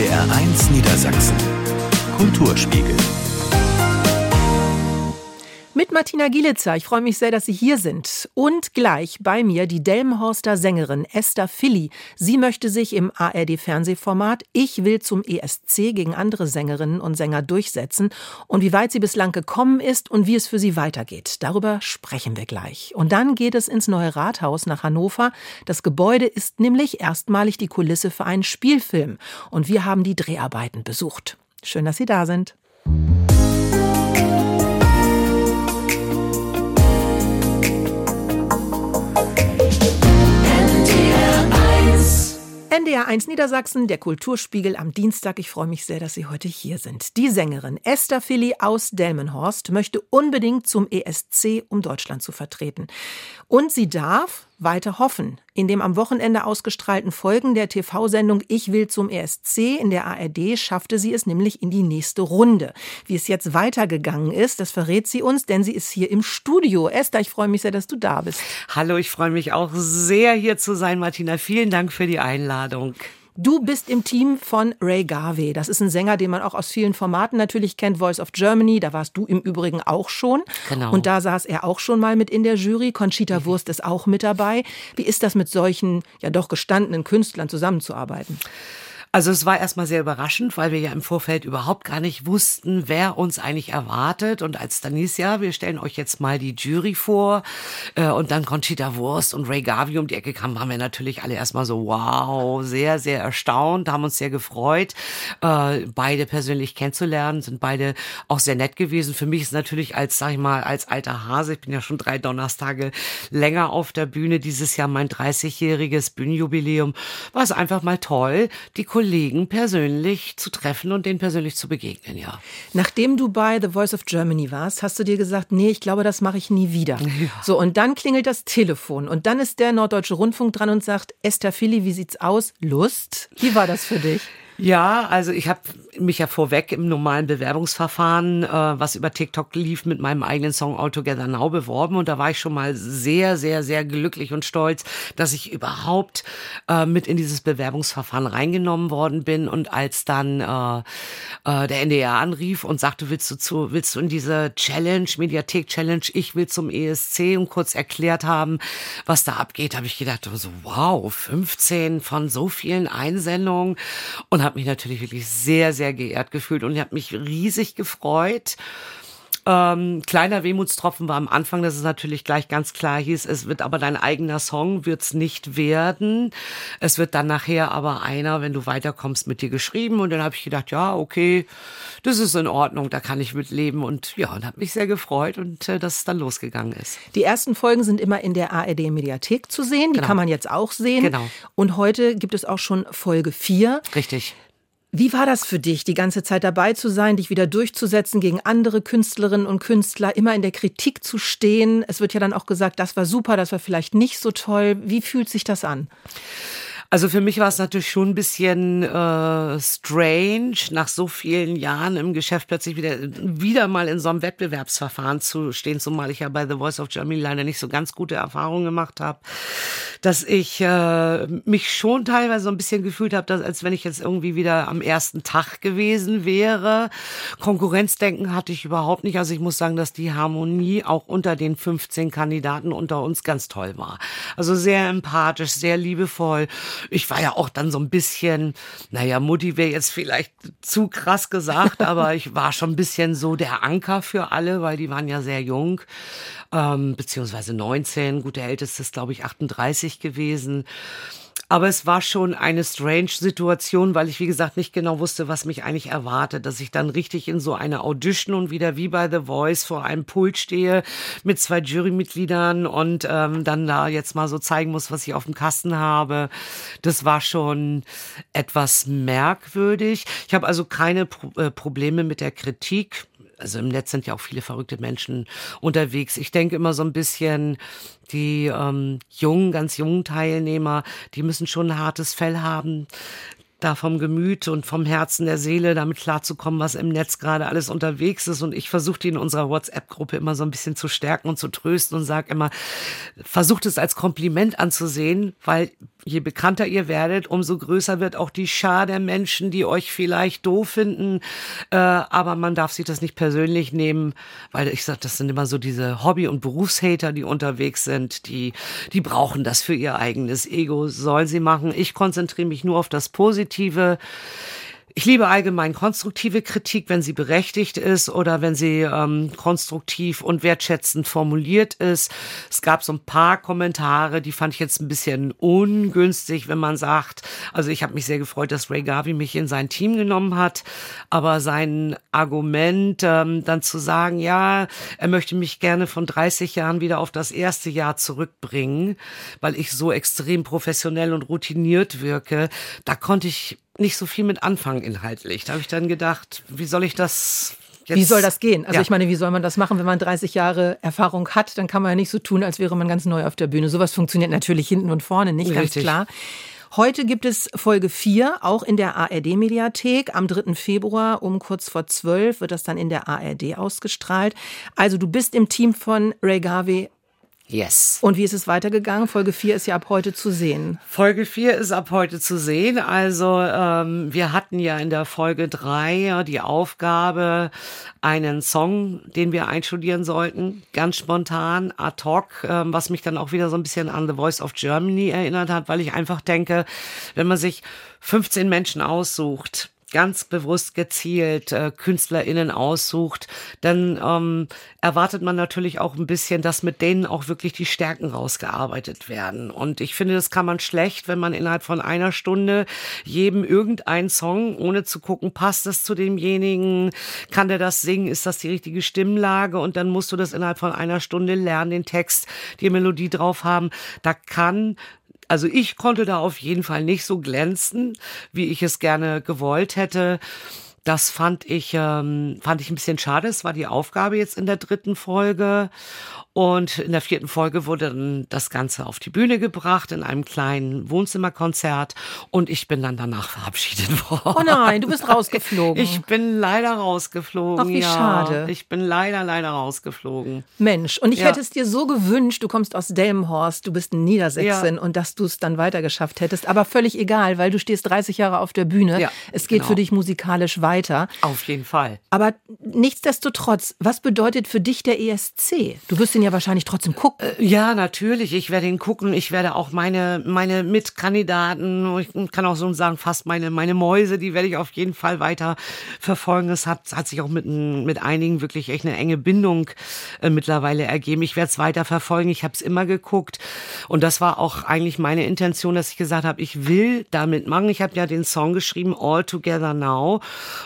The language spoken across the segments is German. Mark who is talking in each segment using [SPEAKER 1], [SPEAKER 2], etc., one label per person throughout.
[SPEAKER 1] NDR1 Niedersachsen. Kulturspiegel.
[SPEAKER 2] Mit Martina Gielitzer. Ich freue mich sehr, dass Sie hier sind. Und gleich bei mir die Delmenhorster Sängerin Esther Philly. Sie möchte sich im ARD-Fernsehformat Ich will zum ESC gegen andere Sängerinnen und Sänger durchsetzen. Und wie weit sie bislang gekommen ist und wie es für sie weitergeht, darüber sprechen wir gleich. Und dann geht es ins neue Rathaus nach Hannover. Das Gebäude ist nämlich erstmalig die Kulisse für einen Spielfilm. Und wir haben die Dreharbeiten besucht. Schön, dass Sie da sind. NDR 1 Niedersachsen, der Kulturspiegel am Dienstag. Ich freue mich sehr, dass Sie heute hier sind. Die Sängerin Esther Philly aus Delmenhorst möchte unbedingt zum ESC, um Deutschland zu vertreten. Und sie darf weiter hoffen. In dem am Wochenende ausgestrahlten Folgen der TV-Sendung Ich will zum ESC in der ARD schaffte sie es nämlich in die nächste Runde. Wie es jetzt weitergegangen ist, das verrät sie uns, denn sie ist hier im Studio. Esther, ich freue mich sehr, dass du da bist.
[SPEAKER 3] Hallo, ich freue mich auch sehr, hier zu sein, Martina. Vielen Dank für die Einladung.
[SPEAKER 2] Du bist im Team von Ray Garvey. Das ist ein Sänger, den man auch aus vielen Formaten natürlich kennt. Voice of Germany, da warst du im Übrigen auch schon. Genau. Und da saß er auch schon mal mit in der Jury. Conchita. Wurst ist auch mit dabei. Wie ist das mit solchen, ja doch gestandenen Künstlern zusammenzuarbeiten?
[SPEAKER 3] Also es war erstmal sehr überraschend, weil wir ja im Vorfeld überhaupt gar nicht wussten, wer uns eigentlich erwartet. Und als ja, wir stellen euch jetzt mal die Jury vor äh, und dann Conchita Wurst und Ray Garvey um die Ecke kamen, waren wir natürlich alle erstmal so, wow, sehr, sehr erstaunt, haben uns sehr gefreut, äh, beide persönlich kennenzulernen, sind beide auch sehr nett gewesen. Für mich ist natürlich als, sag ich mal, als alter Hase, ich bin ja schon drei Donnerstage länger auf der Bühne, dieses Jahr mein 30-jähriges Bühnenjubiläum, war es einfach mal toll, die persönlich zu treffen und denen persönlich zu begegnen, ja.
[SPEAKER 2] Nachdem du bei The Voice of Germany warst, hast du dir gesagt, nee, ich glaube, das mache ich nie wieder. Ja. So, und dann klingelt das Telefon und dann ist der Norddeutsche Rundfunk dran und sagt, Esther Philly, wie sieht's aus? Lust? Wie war das für dich?
[SPEAKER 3] Ja, also ich habe mich ja vorweg im normalen Bewerbungsverfahren, äh, was über TikTok lief, mit meinem eigenen Song All Together Now beworben. Und da war ich schon mal sehr, sehr, sehr glücklich und stolz, dass ich überhaupt äh, mit in dieses Bewerbungsverfahren reingenommen worden bin. Und als dann äh, äh, der NDR anrief und sagte, willst du zu, willst du in diese Challenge, Mediathek Challenge, ich will zum ESC und kurz erklärt haben, was da abgeht, habe ich gedacht, so wow, 15 von so vielen Einsendungen. Und habe mich natürlich wirklich sehr, sehr geehrt gefühlt und ich habe mich riesig gefreut. Ähm, kleiner Wehmutstropfen war am Anfang, dass es natürlich gleich ganz klar hieß, es wird aber dein eigener Song, wird's nicht werden. Es wird dann nachher aber einer, wenn du weiterkommst, mit dir geschrieben. Und dann habe ich gedacht, ja, okay, das ist in Ordnung, da kann ich mit leben. Und ja, und habe mich sehr gefreut und äh, dass es dann losgegangen ist.
[SPEAKER 2] Die ersten Folgen sind immer in der ARD-Mediathek zu sehen. Die genau. kann man jetzt auch sehen. Genau. Und heute gibt es auch schon Folge 4.
[SPEAKER 3] Richtig.
[SPEAKER 2] Wie war das für dich, die ganze Zeit dabei zu sein, dich wieder durchzusetzen gegen andere Künstlerinnen und Künstler, immer in der Kritik zu stehen? Es wird ja dann auch gesagt, das war super, das war vielleicht nicht so toll. Wie fühlt sich das an?
[SPEAKER 3] Also für mich war es natürlich schon ein bisschen äh, strange, nach so vielen Jahren im Geschäft plötzlich wieder, wieder mal in so einem Wettbewerbsverfahren zu stehen, zumal ich ja bei The Voice of Germany leider nicht so ganz gute Erfahrungen gemacht habe, dass ich äh, mich schon teilweise so ein bisschen gefühlt habe, als wenn ich jetzt irgendwie wieder am ersten Tag gewesen wäre. Konkurrenzdenken hatte ich überhaupt nicht. Also ich muss sagen, dass die Harmonie auch unter den 15 Kandidaten unter uns ganz toll war. Also sehr empathisch, sehr liebevoll ich war ja auch dann so ein bisschen, naja, Mutti wäre jetzt vielleicht zu krass gesagt, aber ich war schon ein bisschen so der Anker für alle, weil die waren ja sehr jung, ähm, beziehungsweise 19. Gut, der älteste ist, glaube ich, 38 gewesen. Aber es war schon eine strange Situation, weil ich, wie gesagt, nicht genau wusste, was mich eigentlich erwartet. Dass ich dann richtig in so eine Audition und wieder wie bei The Voice vor einem Pult stehe mit zwei Jurymitgliedern und ähm, dann da jetzt mal so zeigen muss, was ich auf dem Kasten habe. Das war schon etwas merkwürdig. Ich habe also keine Pro äh, Probleme mit der Kritik also im Netz sind ja auch viele verrückte Menschen unterwegs. Ich denke immer so ein bisschen, die ähm, jungen, ganz jungen Teilnehmer, die müssen schon ein hartes Fell haben da vom Gemüt und vom Herzen der Seele damit klarzukommen, was im Netz gerade alles unterwegs ist. Und ich versuche die in unserer WhatsApp-Gruppe immer so ein bisschen zu stärken und zu trösten und sage immer, versucht es als Kompliment anzusehen, weil je bekannter ihr werdet, umso größer wird auch die Schar der Menschen, die euch vielleicht doof finden. Äh, aber man darf sich das nicht persönlich nehmen, weil ich sage, das sind immer so diese Hobby- und Berufshater, die unterwegs sind, die, die brauchen das für ihr eigenes Ego, sollen sie machen. Ich konzentriere mich nur auf das Positive positive ich liebe allgemein konstruktive Kritik, wenn sie berechtigt ist oder wenn sie ähm, konstruktiv und wertschätzend formuliert ist. Es gab so ein paar Kommentare, die fand ich jetzt ein bisschen ungünstig, wenn man sagt, also ich habe mich sehr gefreut, dass Ray Garvey mich in sein Team genommen hat, aber sein Argument ähm, dann zu sagen, ja, er möchte mich gerne von 30 Jahren wieder auf das erste Jahr zurückbringen, weil ich so extrem professionell und routiniert wirke, da konnte ich nicht so viel mit anfangen inhaltlich. Da habe ich dann gedacht, wie soll ich das
[SPEAKER 2] Jetzt, wie soll das gehen? Also ja. ich meine, wie soll man das machen, wenn man 30 Jahre Erfahrung hat? Dann kann man ja nicht so tun, als wäre man ganz neu auf der Bühne. Sowas funktioniert natürlich hinten und vorne nicht, Richtig. ganz klar. Heute gibt es Folge 4, auch in der ARD-Mediathek. Am 3. Februar um kurz vor 12 wird das dann in der ARD ausgestrahlt. Also du bist im Team von Ray Garvey
[SPEAKER 3] Yes.
[SPEAKER 2] Und wie ist es weitergegangen? Folge 4 ist ja ab heute zu sehen.
[SPEAKER 3] Folge 4 ist ab heute zu sehen. Also ähm, wir hatten ja in der Folge 3 ja, die Aufgabe, einen Song, den wir einstudieren sollten, ganz spontan, ad hoc, ähm, was mich dann auch wieder so ein bisschen an The Voice of Germany erinnert hat, weil ich einfach denke, wenn man sich 15 Menschen aussucht, ganz bewusst gezielt äh, KünstlerInnen aussucht, dann ähm, erwartet man natürlich auch ein bisschen, dass mit denen auch wirklich die Stärken rausgearbeitet werden. Und ich finde, das kann man schlecht, wenn man innerhalb von einer Stunde jedem irgendeinen Song, ohne zu gucken, passt das zu demjenigen, kann der das singen, ist das die richtige Stimmlage und dann musst du das innerhalb von einer Stunde lernen, den Text, die Melodie drauf haben. Da kann also ich konnte da auf jeden Fall nicht so glänzen, wie ich es gerne gewollt hätte. Das fand ich, ähm, fand ich ein bisschen schade. Es war die Aufgabe jetzt in der dritten Folge. Und in der vierten Folge wurde dann das Ganze auf die Bühne gebracht in einem kleinen Wohnzimmerkonzert und ich bin dann danach verabschiedet worden.
[SPEAKER 2] Oh nein, du bist rausgeflogen.
[SPEAKER 3] Ich bin leider rausgeflogen.
[SPEAKER 2] Ach, wie ja. schade.
[SPEAKER 3] Ich bin leider, leider rausgeflogen.
[SPEAKER 2] Mensch, und ich ja. hätte es dir so gewünscht, du kommst aus Delmenhorst, du bist ein Niedersächsin ja. und dass du es dann weitergeschafft hättest. Aber völlig egal, weil du stehst 30 Jahre auf der Bühne. Ja, es geht genau. für dich musikalisch weiter.
[SPEAKER 3] Auf jeden Fall.
[SPEAKER 2] Aber nichtsdestotrotz, was bedeutet für dich der ESC? Du wirst ihn ja wahrscheinlich trotzdem gucken.
[SPEAKER 3] Äh, ja, natürlich. Ich werde ihn gucken. Ich werde auch meine, meine Mitkandidaten, ich kann auch so sagen, fast meine, meine Mäuse, die werde ich auf jeden Fall weiter verfolgen. Es hat, hat sich auch mit, mit einigen wirklich echt eine enge Bindung äh, mittlerweile ergeben. Ich werde es weiter verfolgen. Ich habe es immer geguckt. Und das war auch eigentlich meine Intention, dass ich gesagt habe, ich will damit machen. Ich habe ja den Song geschrieben, All Together Now.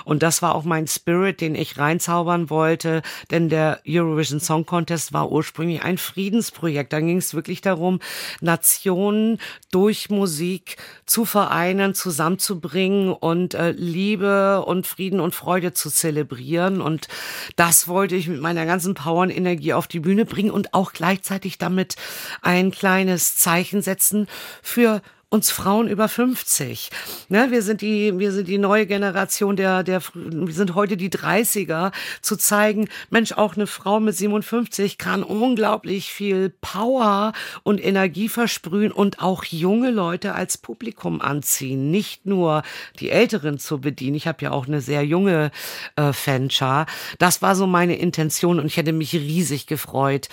[SPEAKER 3] Und das war auch mein Spirit, den ich reinzaubern wollte. Denn der Eurovision Song Contest war ursprünglich ursprünglich ein Friedensprojekt. Da ging es wirklich darum, Nationen durch Musik zu vereinen, zusammenzubringen und äh, Liebe und Frieden und Freude zu zelebrieren. Und das wollte ich mit meiner ganzen Power und Energie auf die Bühne bringen und auch gleichzeitig damit ein kleines Zeichen setzen für uns Frauen über 50. Ne, wir sind die, wir sind die neue Generation der, der, wir sind heute die 30er, zu zeigen, Mensch, auch eine Frau mit 57 kann unglaublich viel Power und Energie versprühen und auch junge Leute als Publikum anziehen. Nicht nur die Älteren zu bedienen. Ich habe ja auch eine sehr junge äh, Fanschar. Das war so meine Intention und ich hätte mich riesig gefreut,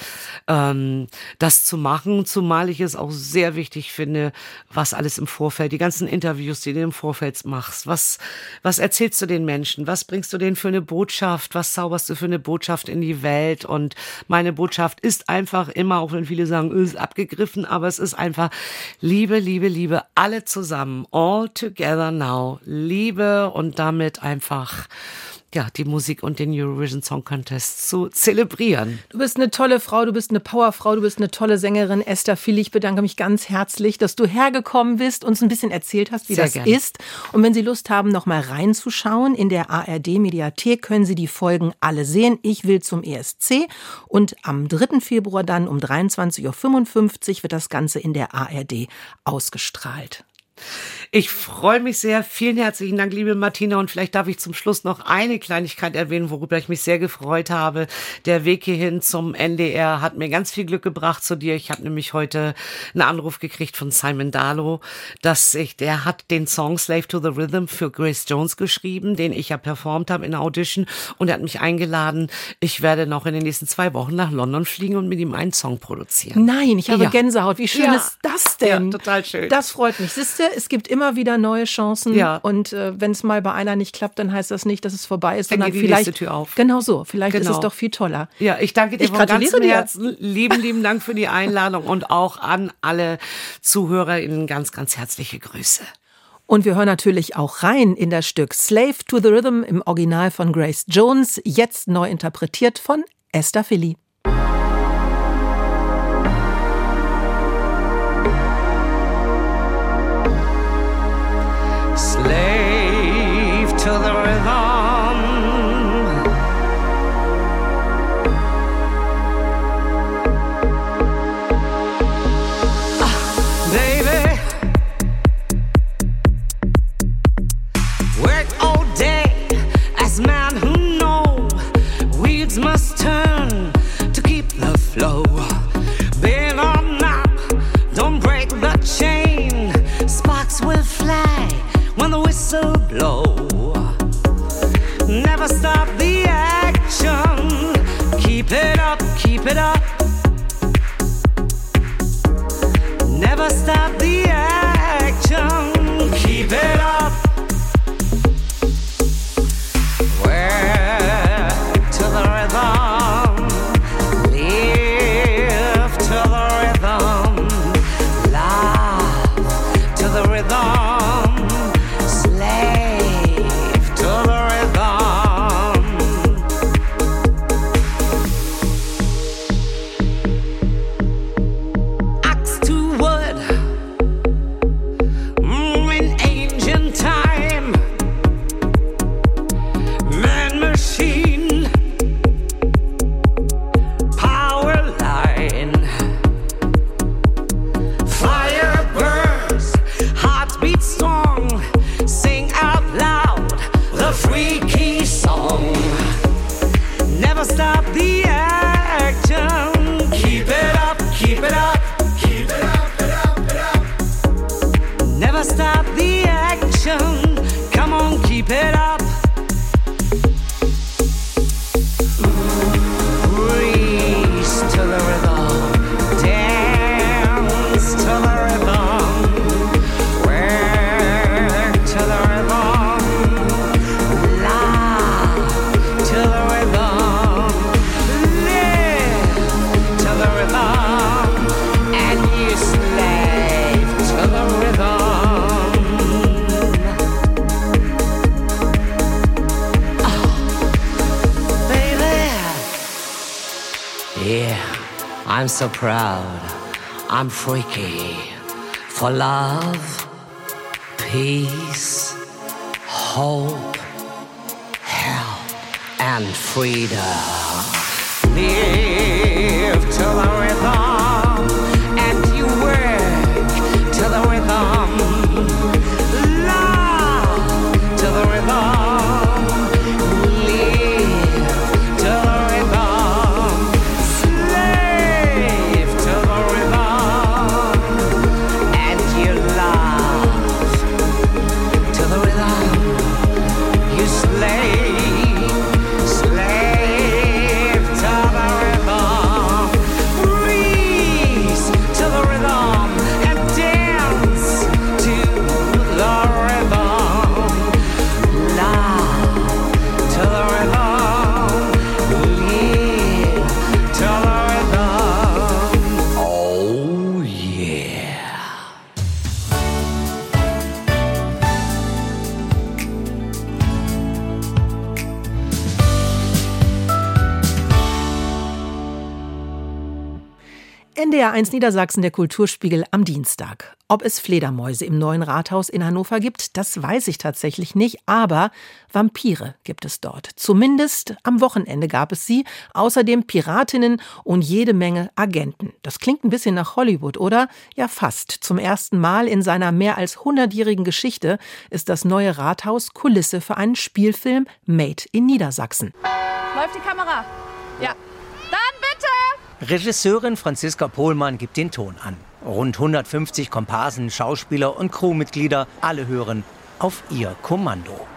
[SPEAKER 3] ähm, das zu machen, zumal ich es auch sehr wichtig finde, was das alles im Vorfeld, die ganzen Interviews, die du im Vorfeld machst? Was, was erzählst du den Menschen? Was bringst du denen für eine Botschaft? Was zauberst du für eine Botschaft in die Welt? Und meine Botschaft ist einfach immer, auch wenn viele sagen, ist abgegriffen, aber es ist einfach Liebe, Liebe, Liebe, alle zusammen, all together now. Liebe und damit einfach ja, die Musik und den Eurovision Song Contest zu zelebrieren.
[SPEAKER 2] Du bist eine tolle Frau, du bist eine Powerfrau, du bist eine tolle Sängerin. Esther Philly, ich bedanke mich ganz herzlich, dass du hergekommen bist, uns ein bisschen erzählt hast, wie Sehr das gerne. ist. Und wenn Sie Lust haben, noch mal reinzuschauen, in der ARD Mediathek können Sie die Folgen alle sehen. Ich will zum ESC. Und am 3. Februar dann um 23.55 Uhr wird das Ganze in der ARD ausgestrahlt.
[SPEAKER 3] Ich freue mich sehr. Vielen herzlichen Dank, liebe Martina. Und vielleicht darf ich zum Schluss noch eine Kleinigkeit erwähnen, worüber ich mich sehr gefreut habe. Der Weg hierhin zum NDR hat mir ganz viel Glück gebracht zu dir. Ich habe nämlich heute einen Anruf gekriegt von Simon Darlow, dass ich, der hat den Song Slave to the Rhythm für Grace Jones geschrieben, den ich ja performt habe in der Audition. Und er hat mich eingeladen. Ich werde noch in den nächsten zwei Wochen nach London fliegen und mit ihm einen Song produzieren.
[SPEAKER 2] Nein, ich habe
[SPEAKER 3] Ja.
[SPEAKER 2] Gänsehaut. Wie schön
[SPEAKER 3] Ja.
[SPEAKER 2] ist das denn?
[SPEAKER 3] Ja, total schön.
[SPEAKER 2] Das freut mich. Siehst du, es gibt immer wieder neue Chancen.
[SPEAKER 3] Ja.
[SPEAKER 2] Und äh, wenn es mal bei einer nicht klappt, dann heißt das nicht, dass es vorbei ist,
[SPEAKER 3] Dann
[SPEAKER 2] sondern
[SPEAKER 3] geht die
[SPEAKER 2] vielleicht.
[SPEAKER 3] Tür auf.
[SPEAKER 2] Genau so. Vielleicht ist
[SPEAKER 3] Genau.
[SPEAKER 2] es doch viel toller.
[SPEAKER 3] Ja, ich danke dir
[SPEAKER 2] Ich
[SPEAKER 3] von ganzem
[SPEAKER 2] dir.
[SPEAKER 3] Herzen. Lieben, lieben Dank für die Einladung und auch an alle ZuhörerInnen ganz, ganz herzliche Grüße.
[SPEAKER 2] Und wir hören natürlich auch rein in das Stück Slave to the Rhythm im Original von Grace Jones, jetzt neu interpretiert von Esther Philly.
[SPEAKER 3] Whistle blow. Never stop the so proud. I'm freaky for love, peace, hope hell and freedom. Live
[SPEAKER 2] NDR1 Niedersachsen, der Kulturspiegel am Dienstag. Ob es Fledermäuse im neuen Rathaus in Hannover gibt, das weiß ich tatsächlich nicht, aber Vampire gibt es dort. Zumindest am Wochenende gab es sie, außerdem Piratinnen und jede Menge Agenten. Das klingt ein bisschen nach Hollywood, oder? Ja, fast. Zum ersten Mal in seiner mehr als hundertjährigen Geschichte ist das neue Rathaus Kulisse für einen Spielfilm Made in Niedersachsen.
[SPEAKER 4] Läuft die Kamera? Ja.
[SPEAKER 5] Regisseurin Franziska Pohlmann gibt den Ton an. Rund 150 Komparsen, Schauspieler und Crewmitglieder, alle hören auf ihr Kommando.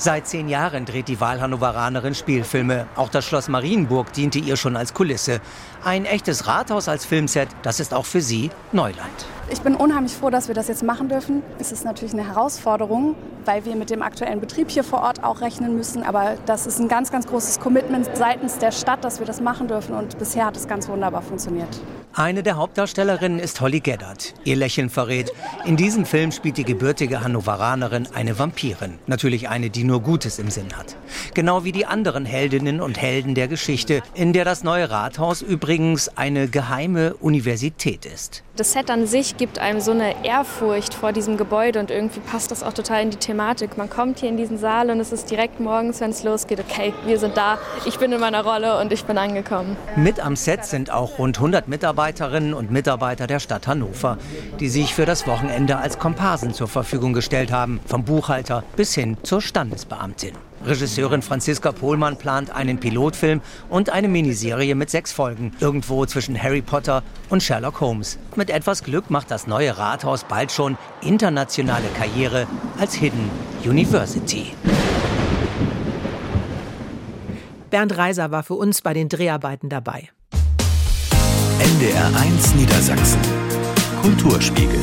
[SPEAKER 5] Seit zehn Jahren dreht die Wahlhannoveranerin Spielfilme. Auch das Schloss Marienburg diente ihr schon als Kulisse. Ein echtes Rathaus als Filmset, das ist auch für sie Neuland.
[SPEAKER 6] Ich bin unheimlich froh, dass wir das jetzt machen dürfen. Es ist natürlich eine Herausforderung, weil wir mit dem aktuellen Betrieb hier vor Ort auch rechnen müssen. Aber das ist ein ganz, ganz großes Commitment seitens der Stadt, dass wir das machen dürfen. Und bisher hat es ganz wunderbar funktioniert.
[SPEAKER 5] Eine der Hauptdarstellerinnen ist Holly Geddard. Ihr Lächeln verrät, in diesem Film spielt die gebürtige Hannoveranerin eine Vampirin. Natürlich eine, die nur Gutes im Sinn hat. Genau wie die anderen Heldinnen und Helden der Geschichte, in der das neue Rathaus übrigens eine geheime Universität ist.
[SPEAKER 7] Das Set an sich gibt einem so eine Ehrfurcht vor diesem Gebäude und irgendwie passt das auch total in die Thematik. Man kommt hier in diesen Saal und es ist direkt morgens, wenn es losgeht, okay, wir sind da, ich bin in meiner Rolle und ich bin angekommen.
[SPEAKER 5] Mit am Set sind auch rund 100 Mitarbeiterinnen und Mitarbeiter der Stadt Hannover, die sich für das Wochenende als Komparsen zur Verfügung gestellt haben, vom Buchhalter bis hin zur Standesbeamtin. Regisseurin Franziska Pohlmann plant einen Pilotfilm und eine Miniserie mit sechs Folgen, irgendwo zwischen Harry Potter und Sherlock Holmes. Mit etwas Glück macht das neue Rathaus bald schon internationale Karriere als Hidden University.
[SPEAKER 2] Bernd Reiser war für uns bei den Dreharbeiten dabei.
[SPEAKER 1] NDR 1 Niedersachsen. Kulturspiegel.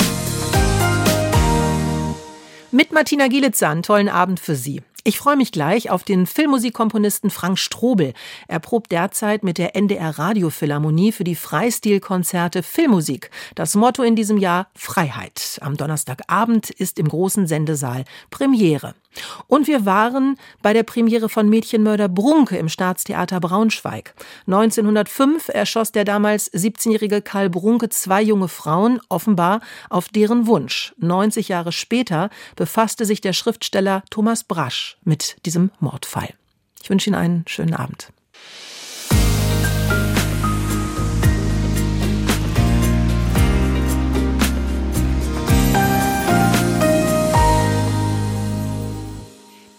[SPEAKER 2] Mit Martina Gielitzer einen tollen Abend für Sie. Ich freue mich gleich auf den Filmmusikkomponisten Frank Strobel. Er probt derzeit mit der NDR Radiophilharmonie für die Freistilkonzerte Filmmusik. Das Motto in diesem Jahr Freiheit. Am Donnerstagabend ist im großen Sendesaal Premiere. Und wir waren bei der Premiere von Mädchenmörder Brunke im Staatstheater Braunschweig. 1905 erschoss der damals 17-jährige Karl Brunke zwei junge Frauen, offenbar auf deren Wunsch. 90 Jahre später befasste sich der Schriftsteller Thomas Brasch mit diesem Mordfall. Ich wünsche Ihnen einen schönen Abend.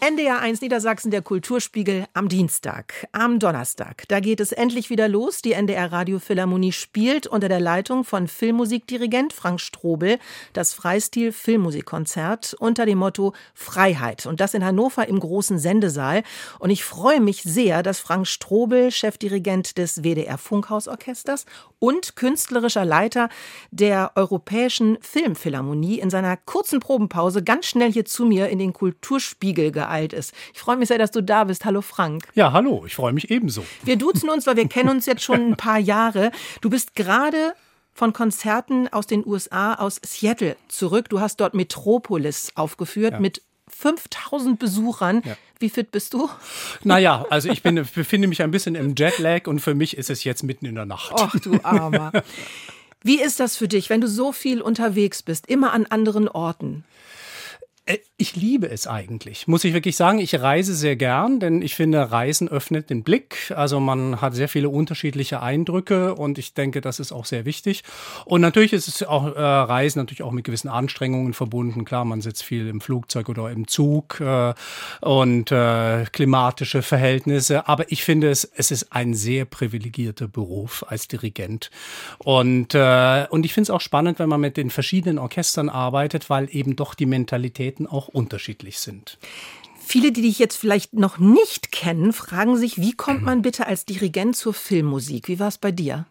[SPEAKER 2] NDR 1 Niedersachsen, der Kulturspiegel am Dienstag. Am Donnerstag, da geht es endlich wieder los. Die NDR Radiophilharmonie spielt unter der Leitung von Filmmusikdirigent Frank Strobel das Freistil Filmmusikkonzert unter dem Motto Freiheit. Und das in Hannover im großen Sendesaal. Und ich freue mich sehr, dass Frank Strobel, Chefdirigent des WDR Funkhausorchesters und künstlerischer Leiter der Europäischen Filmphilharmonie in seiner kurzen Probenpause ganz schnell hier zu mir in den Kulturspiegel geeilt alt ist. Ich freue mich sehr, dass du da bist. Hallo Frank.
[SPEAKER 8] Ja, hallo, ich freue mich ebenso.
[SPEAKER 2] Wir duzen uns, weil wir kennen uns jetzt schon ein paar Jahre. Du bist gerade von Konzerten aus den USA, aus Seattle zurück. Du hast dort Metropolis aufgeführt ja. mit 5000 Besuchern. Ja. Wie fit bist du?
[SPEAKER 8] Naja, also ich bin, befinde mich ein bisschen im Jetlag und für mich ist es jetzt mitten in der Nacht.
[SPEAKER 2] Ach du Armer. Wie ist das für dich, wenn du so viel unterwegs bist, immer an anderen Orten?
[SPEAKER 8] Äh, ich liebe es eigentlich, muss ich wirklich sagen. Ich reise sehr gern, denn ich finde, Reisen öffnet den Blick. Also man hat sehr viele unterschiedliche Eindrücke und ich denke, das ist auch sehr wichtig. Und natürlich ist es auch äh, Reisen natürlich auch mit gewissen Anstrengungen verbunden. Klar, man sitzt viel im Flugzeug oder im Zug äh, und äh, klimatische Verhältnisse. Aber ich finde es, es ist ein sehr privilegierter Beruf als Dirigent. Und, äh, und ich finde es auch spannend, wenn man mit den verschiedenen Orchestern arbeitet, weil eben doch die Mentalität Qualitäten auch unterschiedlich sind.
[SPEAKER 2] Viele, die dich jetzt vielleicht noch nicht kennen, fragen sich, wie kommt man bitte als Dirigent zur Filmmusik? Wie war es bei dir?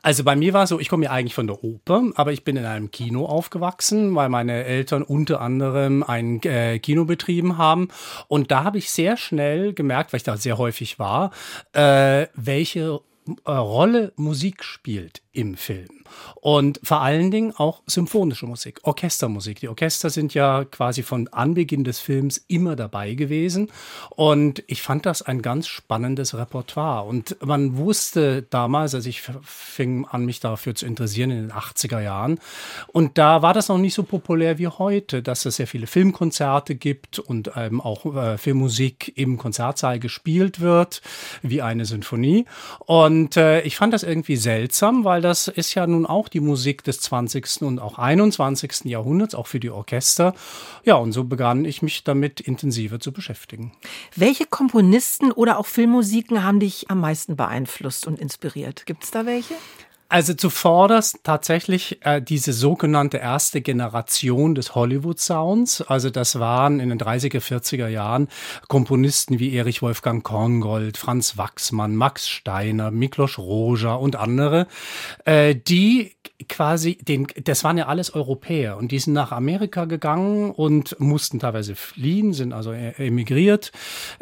[SPEAKER 8] Also bei mir war es so, ich komme ja eigentlich von der Oper, aber ich bin in einem Kino aufgewachsen, weil meine Eltern unter anderem einen äh, Kino betrieben haben. Und da habe ich sehr schnell gemerkt, weil ich da sehr häufig war, äh, welche äh, Rolle Musik spielt im Film. und vor allen Dingen auch symphonische Musik, Orchestermusik. Die Orchester sind ja quasi von Anbeginn des Films immer dabei gewesen und ich fand das ein ganz spannendes Repertoire und man wusste damals, als ich fing an, mich dafür zu interessieren in den 80er Jahren und da war das noch nicht so populär wie heute, dass es sehr viele Filmkonzerte gibt und ähm, auch äh, Filmmusik im Konzertsaal gespielt wird, wie eine Sinfonie und äh, ich fand das irgendwie seltsam, weil das ist ja nun auch die Musik des 20. und auch 21. Jahrhunderts, auch für die Orchester. Ja, und so begann ich mich damit intensiver zu beschäftigen.
[SPEAKER 2] Welche Komponisten oder auch Filmmusiken haben dich am meisten beeinflusst und inspiriert? Gibt es da welche?
[SPEAKER 8] Also zuvorderst tatsächlich äh, diese sogenannte erste Generation des Hollywood-Sounds. Also das waren in den 30er, 40er Jahren Komponisten wie Erich Wolfgang Korngold, Franz Wachsmann, Max Steiner, Miklos Roja und andere, äh, die quasi den, das waren ja alles Europäer und die sind nach Amerika gegangen und mussten teilweise fliehen, sind also e-, emigriert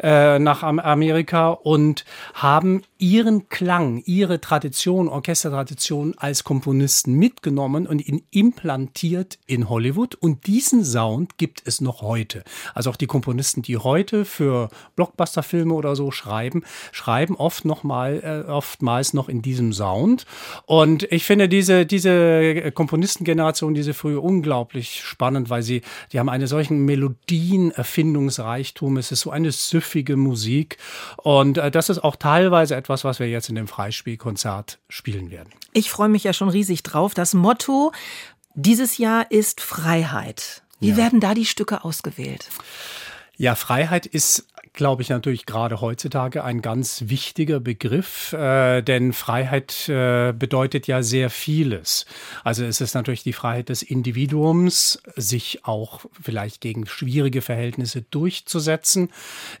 [SPEAKER 8] äh, nach Amerika und haben ihren Klang, ihre Tradition, Orchestertradition als Komponisten mitgenommen und ihn implantiert in Hollywood. Und diesen Sound gibt es noch heute. Also auch die Komponisten, die heute für Blockbuster-Filme oder so schreiben, schreiben oft noch mal, äh, oftmals noch in diesem Sound. Und ich finde diese, diese Komponistengeneration, diese frühe, unglaublich spannend, weil sie, die haben einen solchen Melodien-Erfindungsreichtum. Es ist so eine süffige Musik. Und äh, das ist auch teilweise etwas, was wir jetzt in dem Freispielkonzert spielen werden.
[SPEAKER 2] Ich freue mich ja schon riesig drauf. Das Motto dieses Jahr ist Freiheit. Wie ja. werden da die Stücke ausgewählt?
[SPEAKER 8] Ja, Freiheit ist glaube ich, natürlich gerade heutzutage ein ganz wichtiger Begriff, äh, denn Freiheit äh, bedeutet ja sehr vieles. Also es ist natürlich die Freiheit des Individuums, sich auch vielleicht gegen schwierige Verhältnisse durchzusetzen.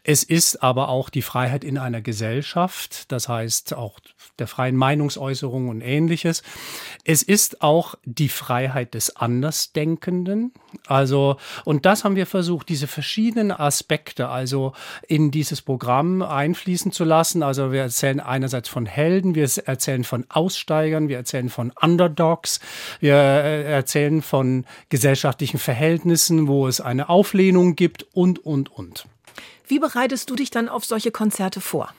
[SPEAKER 8] Es ist aber auch die Freiheit in einer Gesellschaft, das heißt auch der freien Meinungsäußerung und ähnliches. Es ist auch die Freiheit des Andersdenkenden. Also, und das haben wir versucht, diese verschiedenen Aspekte, also in dieses Programm einfließen zu lassen. Also wir erzählen einerseits von Helden, wir erzählen von Aussteigern, wir erzählen von Underdogs, wir äh, erzählen von gesellschaftlichen Verhältnissen, wo es eine Auflehnung gibt und, und, und.
[SPEAKER 2] Wie bereitest du dich dann auf solche Konzerte vor?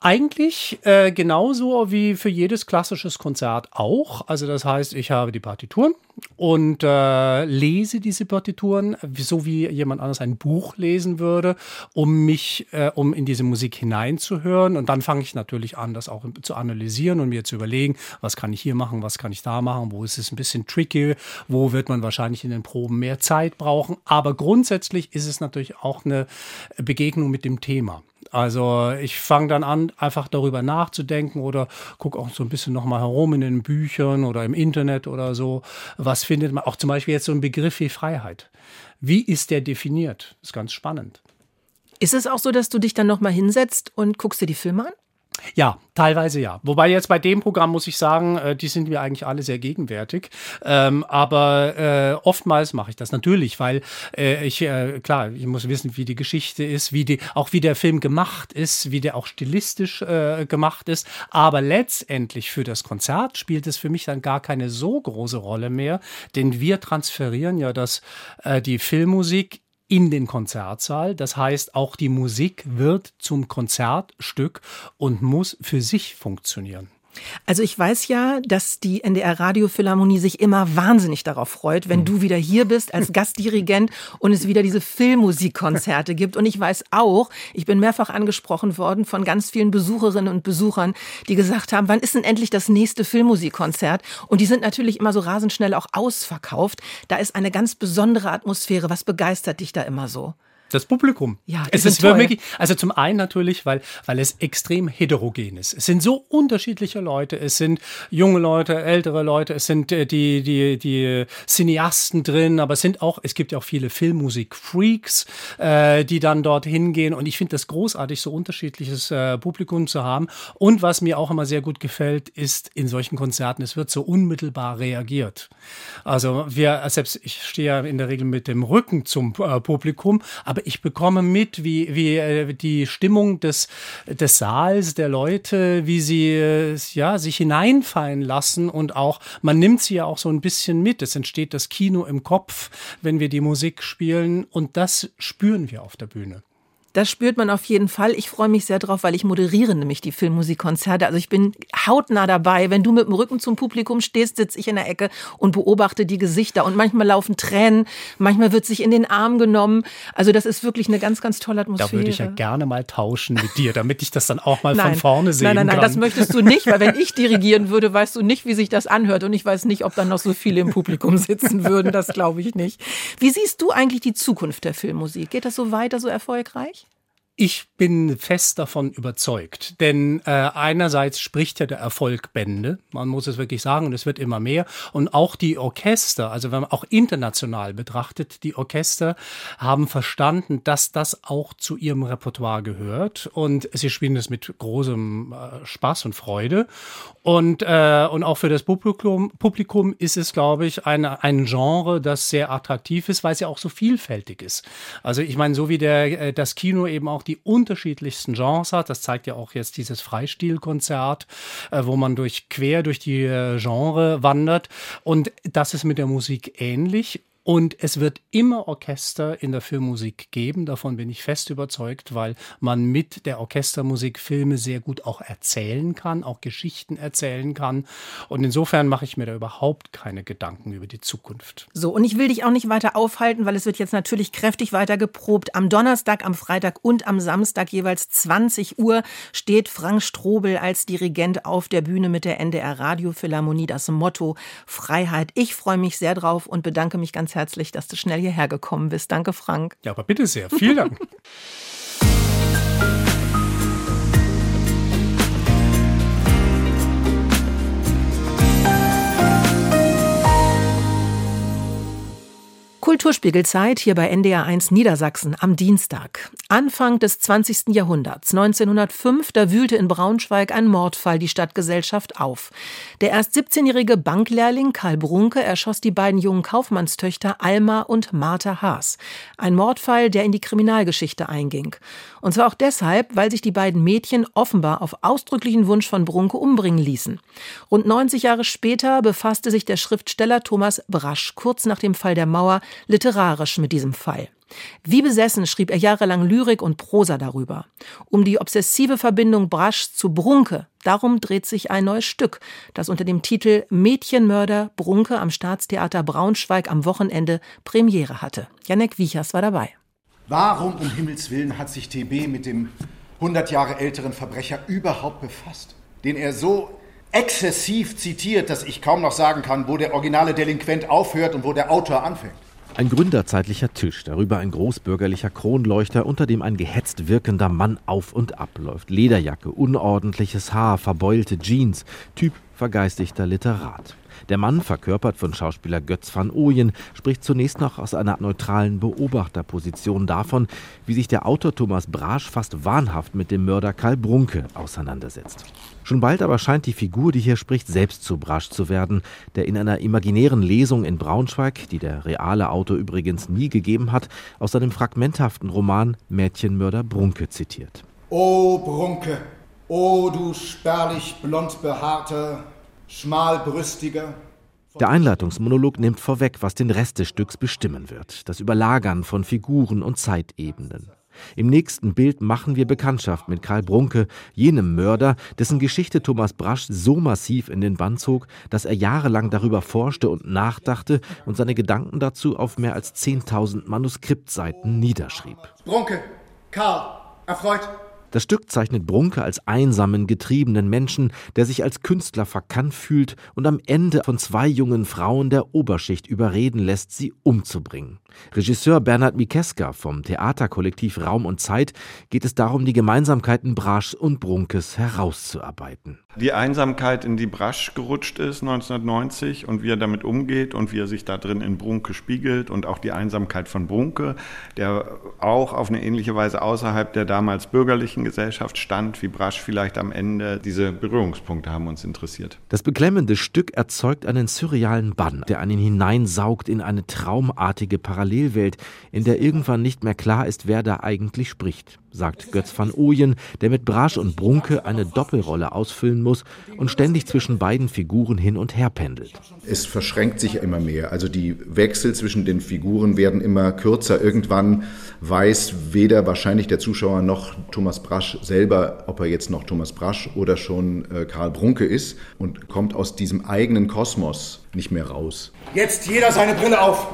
[SPEAKER 8] Eigentlich äh, genauso wie für jedes klassisches Konzert auch. Also das heißt, ich habe die Partituren und äh, lese diese Partituren, so wie jemand anders ein Buch lesen würde, um mich, äh, um in diese Musik hineinzuhören. Und dann fange ich natürlich an, das auch zu analysieren und mir zu überlegen, was kann ich hier machen, was kann ich da machen, wo ist es ein bisschen tricky, wo wird man wahrscheinlich in den Proben mehr Zeit brauchen. Aber grundsätzlich ist es natürlich auch eine Begegnung mit dem Thema. Also ich fange dann an, einfach darüber nachzudenken oder gucke auch so ein bisschen nochmal herum in den Büchern oder im Internet oder so. Was findet man? Auch zum Beispiel jetzt so ein Begriff wie Freiheit. Wie ist der definiert? Ist ganz spannend.
[SPEAKER 2] Ist es auch so, dass du dich dann nochmal hinsetzt und guckst dir die Filme an?
[SPEAKER 8] Ja, teilweise ja. Wobei jetzt bei dem Programm muss ich sagen, äh, die sind mir eigentlich alle sehr gegenwärtig. Ähm, aber äh, oftmals mache ich das natürlich, weil äh, ich, äh, klar, ich muss wissen, wie die Geschichte ist, wie die, auch wie der Film gemacht ist, wie der auch stilistisch äh, gemacht ist. Aber letztendlich für das Konzert spielt es für mich dann gar keine so große Rolle mehr, denn wir transferieren ja das, äh, die Filmmusik in den Konzertsaal. Das heißt, auch die Musik wird zum Konzertstück und muss für sich funktionieren.
[SPEAKER 2] Also ich weiß ja, dass die NDR Radiophilharmonie sich immer wahnsinnig darauf freut, wenn mhm. du wieder hier bist als Gastdirigent und es wieder diese Filmmusikkonzerte gibt. Und ich weiß auch, ich bin mehrfach angesprochen worden von ganz vielen Besucherinnen und Besuchern, die gesagt haben, wann ist denn endlich das nächste Filmmusikkonzert? Und die sind natürlich immer so rasend schnell auch ausverkauft. Da ist eine ganz besondere Atmosphäre. Was begeistert dich da immer so?
[SPEAKER 8] Das Publikum.
[SPEAKER 2] Ja,
[SPEAKER 8] es ist wirklich, also zum einen natürlich, weil, weil es extrem heterogen ist. Es sind so unterschiedliche Leute. Es sind junge Leute, ältere Leute, es sind äh, die, die, die Cineasten drin, aber es sind auch, es gibt ja auch viele Filmmusik-Freaks, äh, die dann dort hingehen. Und ich finde das großartig, so unterschiedliches äh, Publikum zu haben. Und was mir auch immer sehr gut gefällt, ist in solchen Konzerten, es wird so unmittelbar reagiert. Also wir, selbst ich stehe ja in der Regel mit dem Rücken zum äh, Publikum, aber aber ich bekomme mit, wie, wie äh, die Stimmung des, des Saals, der Leute, wie sie äh, ja, sich hineinfallen lassen und auch, man nimmt sie ja auch so ein bisschen mit. Es entsteht das Kino im Kopf, wenn wir die Musik spielen und das spüren wir auf der Bühne.
[SPEAKER 2] Das spürt man auf jeden Fall. Ich freue mich sehr drauf, weil ich moderiere nämlich die Filmmusikkonzerte. Also ich bin hautnah dabei. Wenn du mit dem Rücken zum Publikum stehst, sitze ich in der Ecke und beobachte die Gesichter. Und manchmal laufen Tränen, manchmal wird sich in den Arm genommen. Also das ist wirklich eine ganz, ganz tolle Atmosphäre.
[SPEAKER 8] Da würde ich ja gerne mal tauschen mit dir, damit ich das dann auch mal nein, von vorne sehen
[SPEAKER 2] kann. Nein, nein,
[SPEAKER 8] nein,
[SPEAKER 2] kann. das möchtest du nicht, weil wenn ich dirigieren würde, weißt du nicht, wie sich das anhört. Und ich weiß nicht, ob dann noch so viele im Publikum sitzen würden. Das glaube ich nicht. Wie siehst du eigentlich die Zukunft der Filmmusik? Geht das so weiter, so erfolgreich?
[SPEAKER 8] Ich bin fest davon überzeugt, denn äh, einerseits spricht ja der Erfolg Bände, man muss es wirklich sagen, und es wird immer mehr. Und auch die Orchester, also wenn man auch international betrachtet, die Orchester haben verstanden, dass das auch zu ihrem Repertoire gehört und sie spielen das mit großem äh, Spaß und Freude. Und, äh, und auch für das Publikum, Publikum ist es, glaube ich, eine, ein Genre, das sehr attraktiv ist, weil es ja auch so vielfältig ist. Also ich meine, so wie der, äh, das Kino eben auch die unterschiedlichsten Genres hat. Das zeigt ja auch jetzt dieses Freistilkonzert, äh, wo man durch quer durch die äh, Genre wandert. Und das ist mit der Musik ähnlich. Und es wird immer Orchester in der Filmmusik geben, davon bin ich fest überzeugt, weil man mit der Orchestermusik Filme sehr gut auch erzählen kann, auch Geschichten erzählen kann. Und insofern mache ich mir da überhaupt keine Gedanken über die Zukunft.
[SPEAKER 2] So, und ich will dich auch nicht weiter aufhalten, weil es wird jetzt natürlich kräftig weiter geprobt. Am Donnerstag, am Freitag und am Samstag jeweils 20 Uhr steht Frank Strobel als Dirigent auf der Bühne mit der NDR Radiophilharmonie. Das Motto Freiheit. Ich freue mich sehr drauf und bedanke mich ganz herzlich herzlich, dass du schnell hierher gekommen bist. Danke, Frank.
[SPEAKER 8] Ja, aber bitte sehr. Vielen Dank.
[SPEAKER 2] Kulturspiegelzeit hier bei NDR1 Niedersachsen am Dienstag. Anfang des 20. Jahrhunderts, 1905, da wühlte in Braunschweig ein Mordfall die Stadtgesellschaft auf. Der erst 17-jährige Banklehrling Karl Brunke erschoss die beiden jungen Kaufmannstöchter Alma und Martha Haas. Ein Mordfall, der in die Kriminalgeschichte einging. Und zwar auch deshalb, weil sich die beiden Mädchen offenbar auf ausdrücklichen Wunsch von Brunke umbringen ließen. Rund 90 Jahre später befasste sich der Schriftsteller Thomas Brasch kurz nach dem Fall der Mauer literarisch mit diesem Fall. Wie besessen schrieb er jahrelang Lyrik und Prosa darüber. Um die obsessive Verbindung Braschs zu Brunke, darum dreht sich ein neues Stück, das unter dem Titel Mädchenmörder Brunke am Staatstheater Braunschweig am Wochenende Premiere hatte. Janek Wiechers war dabei.
[SPEAKER 9] Warum um Himmels Willen hat sich TB mit dem 100 Jahre älteren Verbrecher überhaupt befasst, den er so exzessiv zitiert, dass ich kaum noch sagen kann, wo der originale Delinquent aufhört und wo der Autor anfängt?
[SPEAKER 10] Ein gründerzeitlicher Tisch, darüber ein großbürgerlicher Kronleuchter, unter dem ein gehetzt wirkender Mann auf und ab läuft. Lederjacke, unordentliches Haar, verbeulte Jeans, Typ vergeistigter Literat. Der Mann, verkörpert von Schauspieler Götz van Ooyen, spricht zunächst noch aus einer neutralen Beobachterposition davon, wie sich der Autor Thomas Brasch fast wahnhaft mit dem Mörder Karl Brunke auseinandersetzt. Schon bald aber scheint die Figur, die hier spricht, selbst zu Brasch zu werden, der in einer imaginären Lesung in Braunschweig, die der reale Autor übrigens nie gegeben hat, aus seinem fragmenthaften Roman Mädchenmörder Brunke zitiert.
[SPEAKER 9] O Brunke, o du spärlich blond behaarter, schmalbrüstiger.
[SPEAKER 10] Der Einleitungsmonolog nimmt vorweg, was den Rest des Stücks bestimmen wird: das Überlagern von Figuren und Zeitebenen. Im nächsten Bild machen wir Bekanntschaft mit Karl Brunke, jenem Mörder, dessen Geschichte Thomas Brasch so massiv in den Bann zog, dass er jahrelang darüber forschte und nachdachte und seine Gedanken dazu auf mehr als 10.000 Manuskriptseiten niederschrieb.
[SPEAKER 9] Brunke, Karl, erfreut,
[SPEAKER 10] das Stück zeichnet Brunke als einsamen, getriebenen Menschen, der sich als Künstler verkannt fühlt und am Ende von zwei jungen Frauen der Oberschicht überreden lässt, sie umzubringen. Regisseur Bernhard Mikeska vom Theaterkollektiv Raum und Zeit geht es darum, die Gemeinsamkeiten Braschs und Brunkes herauszuarbeiten.
[SPEAKER 11] Die Einsamkeit, in die Brasch gerutscht ist 1990 und wie er damit umgeht und wie er sich da drin in Brunke spiegelt und auch die Einsamkeit von Brunke, der auch auf eine ähnliche Weise außerhalb der damals bürgerlichen Gesellschaft stand, wie Brasch vielleicht am Ende. Diese Berührungspunkte haben uns interessiert.
[SPEAKER 10] Das beklemmende Stück erzeugt einen surrealen Bann, der einen hineinsaugt in eine traumartige Parallelwelt, in der irgendwann nicht mehr klar ist, wer da eigentlich spricht sagt Götz van Ooyen, der mit Brasch und Brunke eine Doppelrolle ausfüllen muss und ständig zwischen beiden Figuren hin und her pendelt.
[SPEAKER 9] Es verschränkt sich immer mehr. Also die Wechsel zwischen den Figuren werden immer kürzer. Irgendwann weiß weder wahrscheinlich der Zuschauer noch Thomas Brasch selber, ob er jetzt noch Thomas Brasch oder schon äh, Karl Brunke ist und kommt aus diesem eigenen Kosmos nicht mehr raus.
[SPEAKER 12] Jetzt jeder seine Brille auf.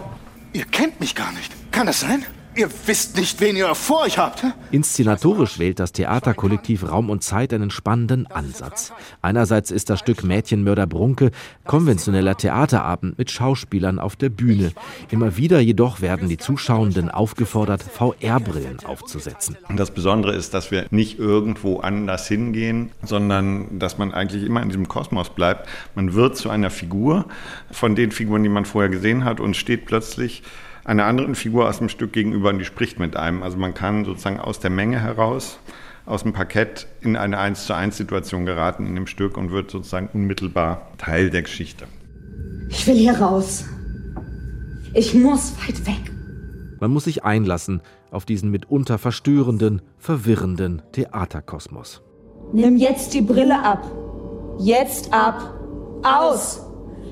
[SPEAKER 12] Ihr kennt mich gar nicht. Kann das sein? Ihr wisst nicht, wen ihr vor euch habt.
[SPEAKER 10] Inszenatorisch wählt das Theaterkollektiv Raum und Zeit einen spannenden Ansatz. Einerseits ist das Stück Mädchenmörder Brunke konventioneller Theaterabend mit Schauspielern auf der Bühne. Immer wieder jedoch werden die Zuschauenden aufgefordert, VR-Brillen aufzusetzen.
[SPEAKER 11] Das Besondere ist, dass wir nicht irgendwo anders hingehen, sondern dass man eigentlich immer in diesem Kosmos bleibt. Man wird zu einer Figur von den Figuren, die man vorher gesehen hat und steht plötzlich einer anderen Figur aus dem Stück gegenüber und die spricht mit einem. Also man kann sozusagen aus der Menge heraus, aus dem Parkett in eine 1 zu 1 Situation geraten in dem Stück und wird sozusagen unmittelbar Teil der Geschichte.
[SPEAKER 13] Ich will hier raus. Ich muss weit weg.
[SPEAKER 10] Man muss sich einlassen auf diesen mitunter verstörenden, verwirrenden Theaterkosmos.
[SPEAKER 13] Nimm jetzt die Brille ab. Jetzt ab. Aus.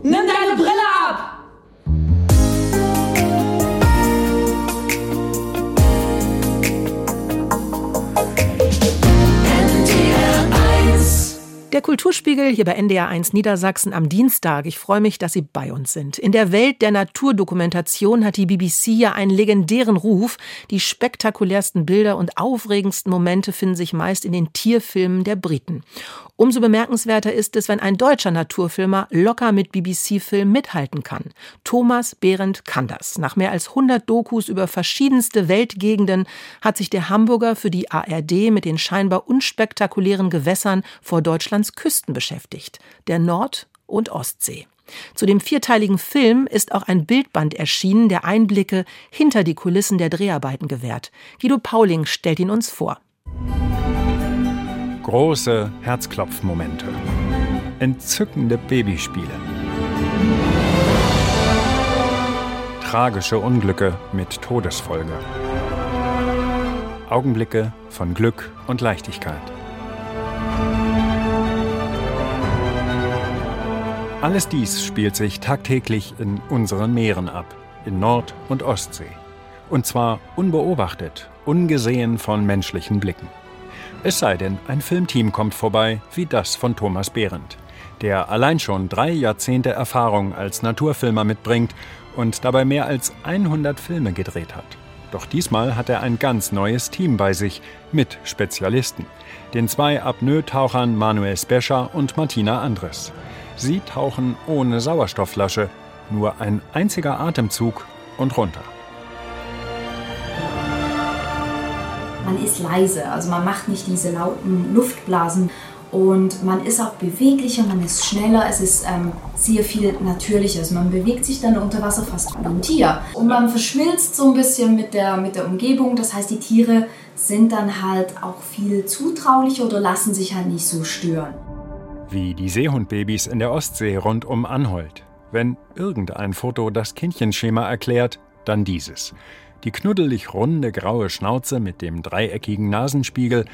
[SPEAKER 13] Nimm
[SPEAKER 2] Der Kulturspiegel hier bei NDR1 Niedersachsen am Dienstag. Ich freue mich, dass Sie bei uns sind. In der Welt der Naturdokumentation hat die BBC ja einen legendären Ruf. Die spektakulärsten Bilder und aufregendsten Momente finden sich meist in den Tierfilmen der Briten. Umso bemerkenswerter ist es, wenn ein deutscher Naturfilmer locker mit BBC-Film mithalten kann. Thomas Behrendt kann das. Nach mehr als 100 Dokus über verschiedenste Weltgegenden hat sich der Hamburger für die ARD mit den scheinbar unspektakulären Gewässern vor Deutschlands Küsten beschäftigt, der Nord- und Ostsee. Zu dem vierteiligen Film ist auch ein Bildband erschienen, der Einblicke hinter die Kulissen der Dreharbeiten gewährt. Guido Pauling stellt ihn uns vor.
[SPEAKER 14] Große Herzklopfmomente. Entzückende Babyspiele. Tragische Unglücke mit Todesfolge. Augenblicke von Glück und Leichtigkeit. Alles dies spielt sich tagtäglich in unseren Meeren ab, in Nord- und Ostsee. Und zwar unbeobachtet, ungesehen von menschlichen Blicken. Es sei denn, ein Filmteam kommt vorbei, wie das von Thomas Behrendt, der allein schon drei Jahrzehnte Erfahrung als Naturfilmer mitbringt und dabei mehr als 100 Filme gedreht hat. Doch diesmal hat er ein ganz neues Team bei sich mit Spezialisten, den zwei Apnoe-Tauchern Manuel Spescher und Martina Andres. Sie tauchen ohne Sauerstoffflasche, nur ein einziger Atemzug und runter.
[SPEAKER 15] man ist leise, also man macht nicht diese lauten Luftblasen und man ist auch beweglicher, man ist schneller, es ist ähm, sehr viel natürlicher. Also man bewegt sich dann unter Wasser fast wie ein Tier. Und man verschmilzt so ein bisschen mit der, mit der Umgebung, das heißt die Tiere sind dann halt auch viel zutraulicher oder lassen sich halt nicht so stören.
[SPEAKER 14] Wie die Seehundbabys in der Ostsee rund um Anholt. Wenn irgendein Foto das Kindchenschema erklärt, dann dieses die knuddelig runde graue Schnauze mit dem dreieckigen Nasenspiegel,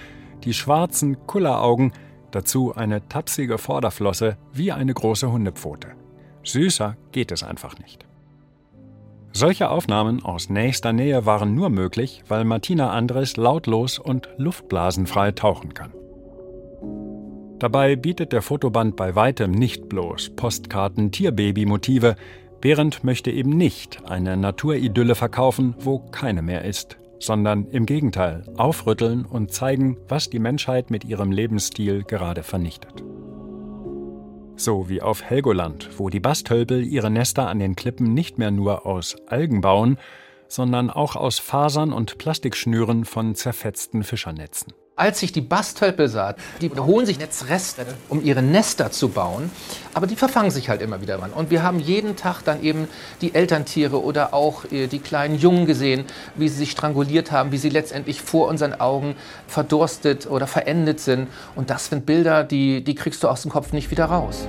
[SPEAKER 14] die schwarzen Kulleraugen, dazu eine tapsige Vorderflosse wie eine große Hundepfote. Süßer geht es einfach nicht. Solche Aufnahmen aus nächster Nähe waren nur möglich, weil Martina Andres lautlos und luftblasenfrei tauchen kann. Dabei bietet der Fotoband bei weitem nicht bloß Postkarten Tierbaby-Motive, Behrendt möchte eben nicht eine Naturidylle verkaufen, wo keine mehr ist, sondern im Gegenteil aufrütteln und zeigen, was die Menschheit mit ihrem Lebensstil gerade vernichtet. So wie auf Helgoland, wo die Bastölpel ihre Nester an den Klippen nicht mehr nur aus Algen bauen, sondern auch aus Fasern und Plastikschnüren von zerfetzten Fischernetzen.
[SPEAKER 16] Als ich die Bastölpel sah, die holen sich Netzreste, um ihre Nester zu bauen, aber die verfangen sich halt immer wieder dran. Und wir haben jeden Tag dann eben die Elterntiere oder auch äh, die kleinen Jungen gesehen, wie sie sich stranguliert haben, wie sie letztendlich vor unseren Augen verdurstet oder verendet sind. Und das sind Bilder, die, die kriegst du aus dem Kopf nicht wieder raus.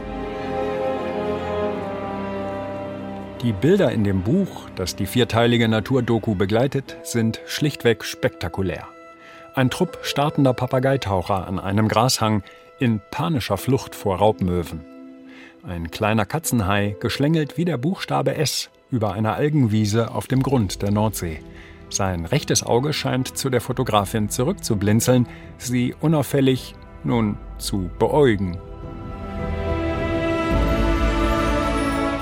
[SPEAKER 14] Die Bilder in dem Buch, das die vierteilige Naturdoku begleitet, sind schlichtweg spektakulär. Ein Trupp startender Papageitaucher an einem Grashang in panischer Flucht vor Raubmöwen. Ein kleiner Katzenhai geschlängelt wie der Buchstabe S über einer Algenwiese auf dem Grund der Nordsee. Sein rechtes Auge scheint zu der Fotografin zurückzublinzeln, sie unauffällig, nun, zu beäugen.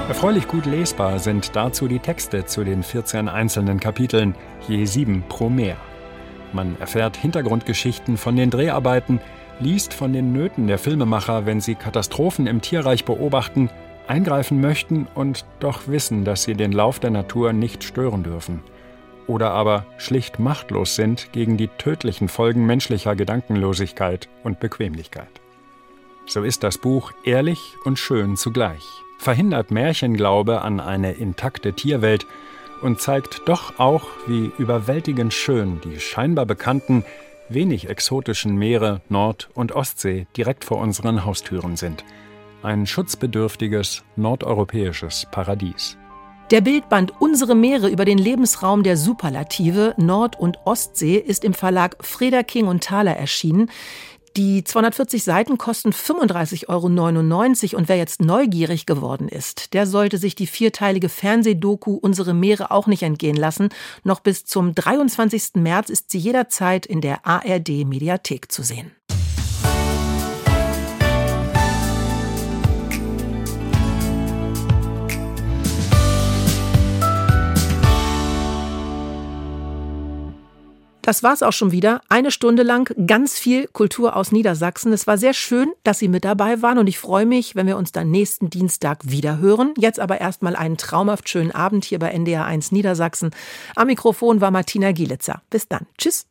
[SPEAKER 14] Erfreulich gut lesbar sind dazu die Texte zu den 14 einzelnen Kapiteln, je sieben pro Meer. Man erfährt Hintergrundgeschichten von den Dreharbeiten, liest von den Nöten der Filmemacher, wenn sie Katastrophen im Tierreich beobachten, eingreifen möchten und doch wissen, dass sie den Lauf der Natur nicht stören dürfen. Oder aber schlicht machtlos sind gegen die tödlichen Folgen menschlicher Gedankenlosigkeit und Bequemlichkeit. So ist das Buch ehrlich und schön zugleich, verhindert Märchenglaube an eine intakte Tierwelt und zeigt doch auch, wie überwältigend schön die scheinbar bekannten, wenig exotischen Meere Nord- und Ostsee direkt vor unseren Haustüren sind. Ein schutzbedürftiges nordeuropäisches Paradies.
[SPEAKER 2] Der Bildband Unsere Meere über den Lebensraum der Superlative Nord- und Ostsee ist im Verlag Freda King und Thaler erschienen. Die 240 Seiten kosten 35,99 Euro und wer jetzt neugierig geworden ist, der sollte sich die vierteilige Fernsehdoku Unsere Meere auch nicht entgehen lassen. Noch bis zum 23. März ist sie jederzeit in der ARD Mediathek zu sehen. Das war's auch schon wieder. Eine Stunde lang ganz viel Kultur aus Niedersachsen. Es war sehr schön, dass Sie mit dabei waren und ich freue mich, wenn wir uns dann nächsten Dienstag wieder hören. Jetzt aber erstmal einen traumhaft schönen Abend hier bei NDR 1 Niedersachsen. Am Mikrofon war Martina Gielitzer. Bis dann. Tschüss.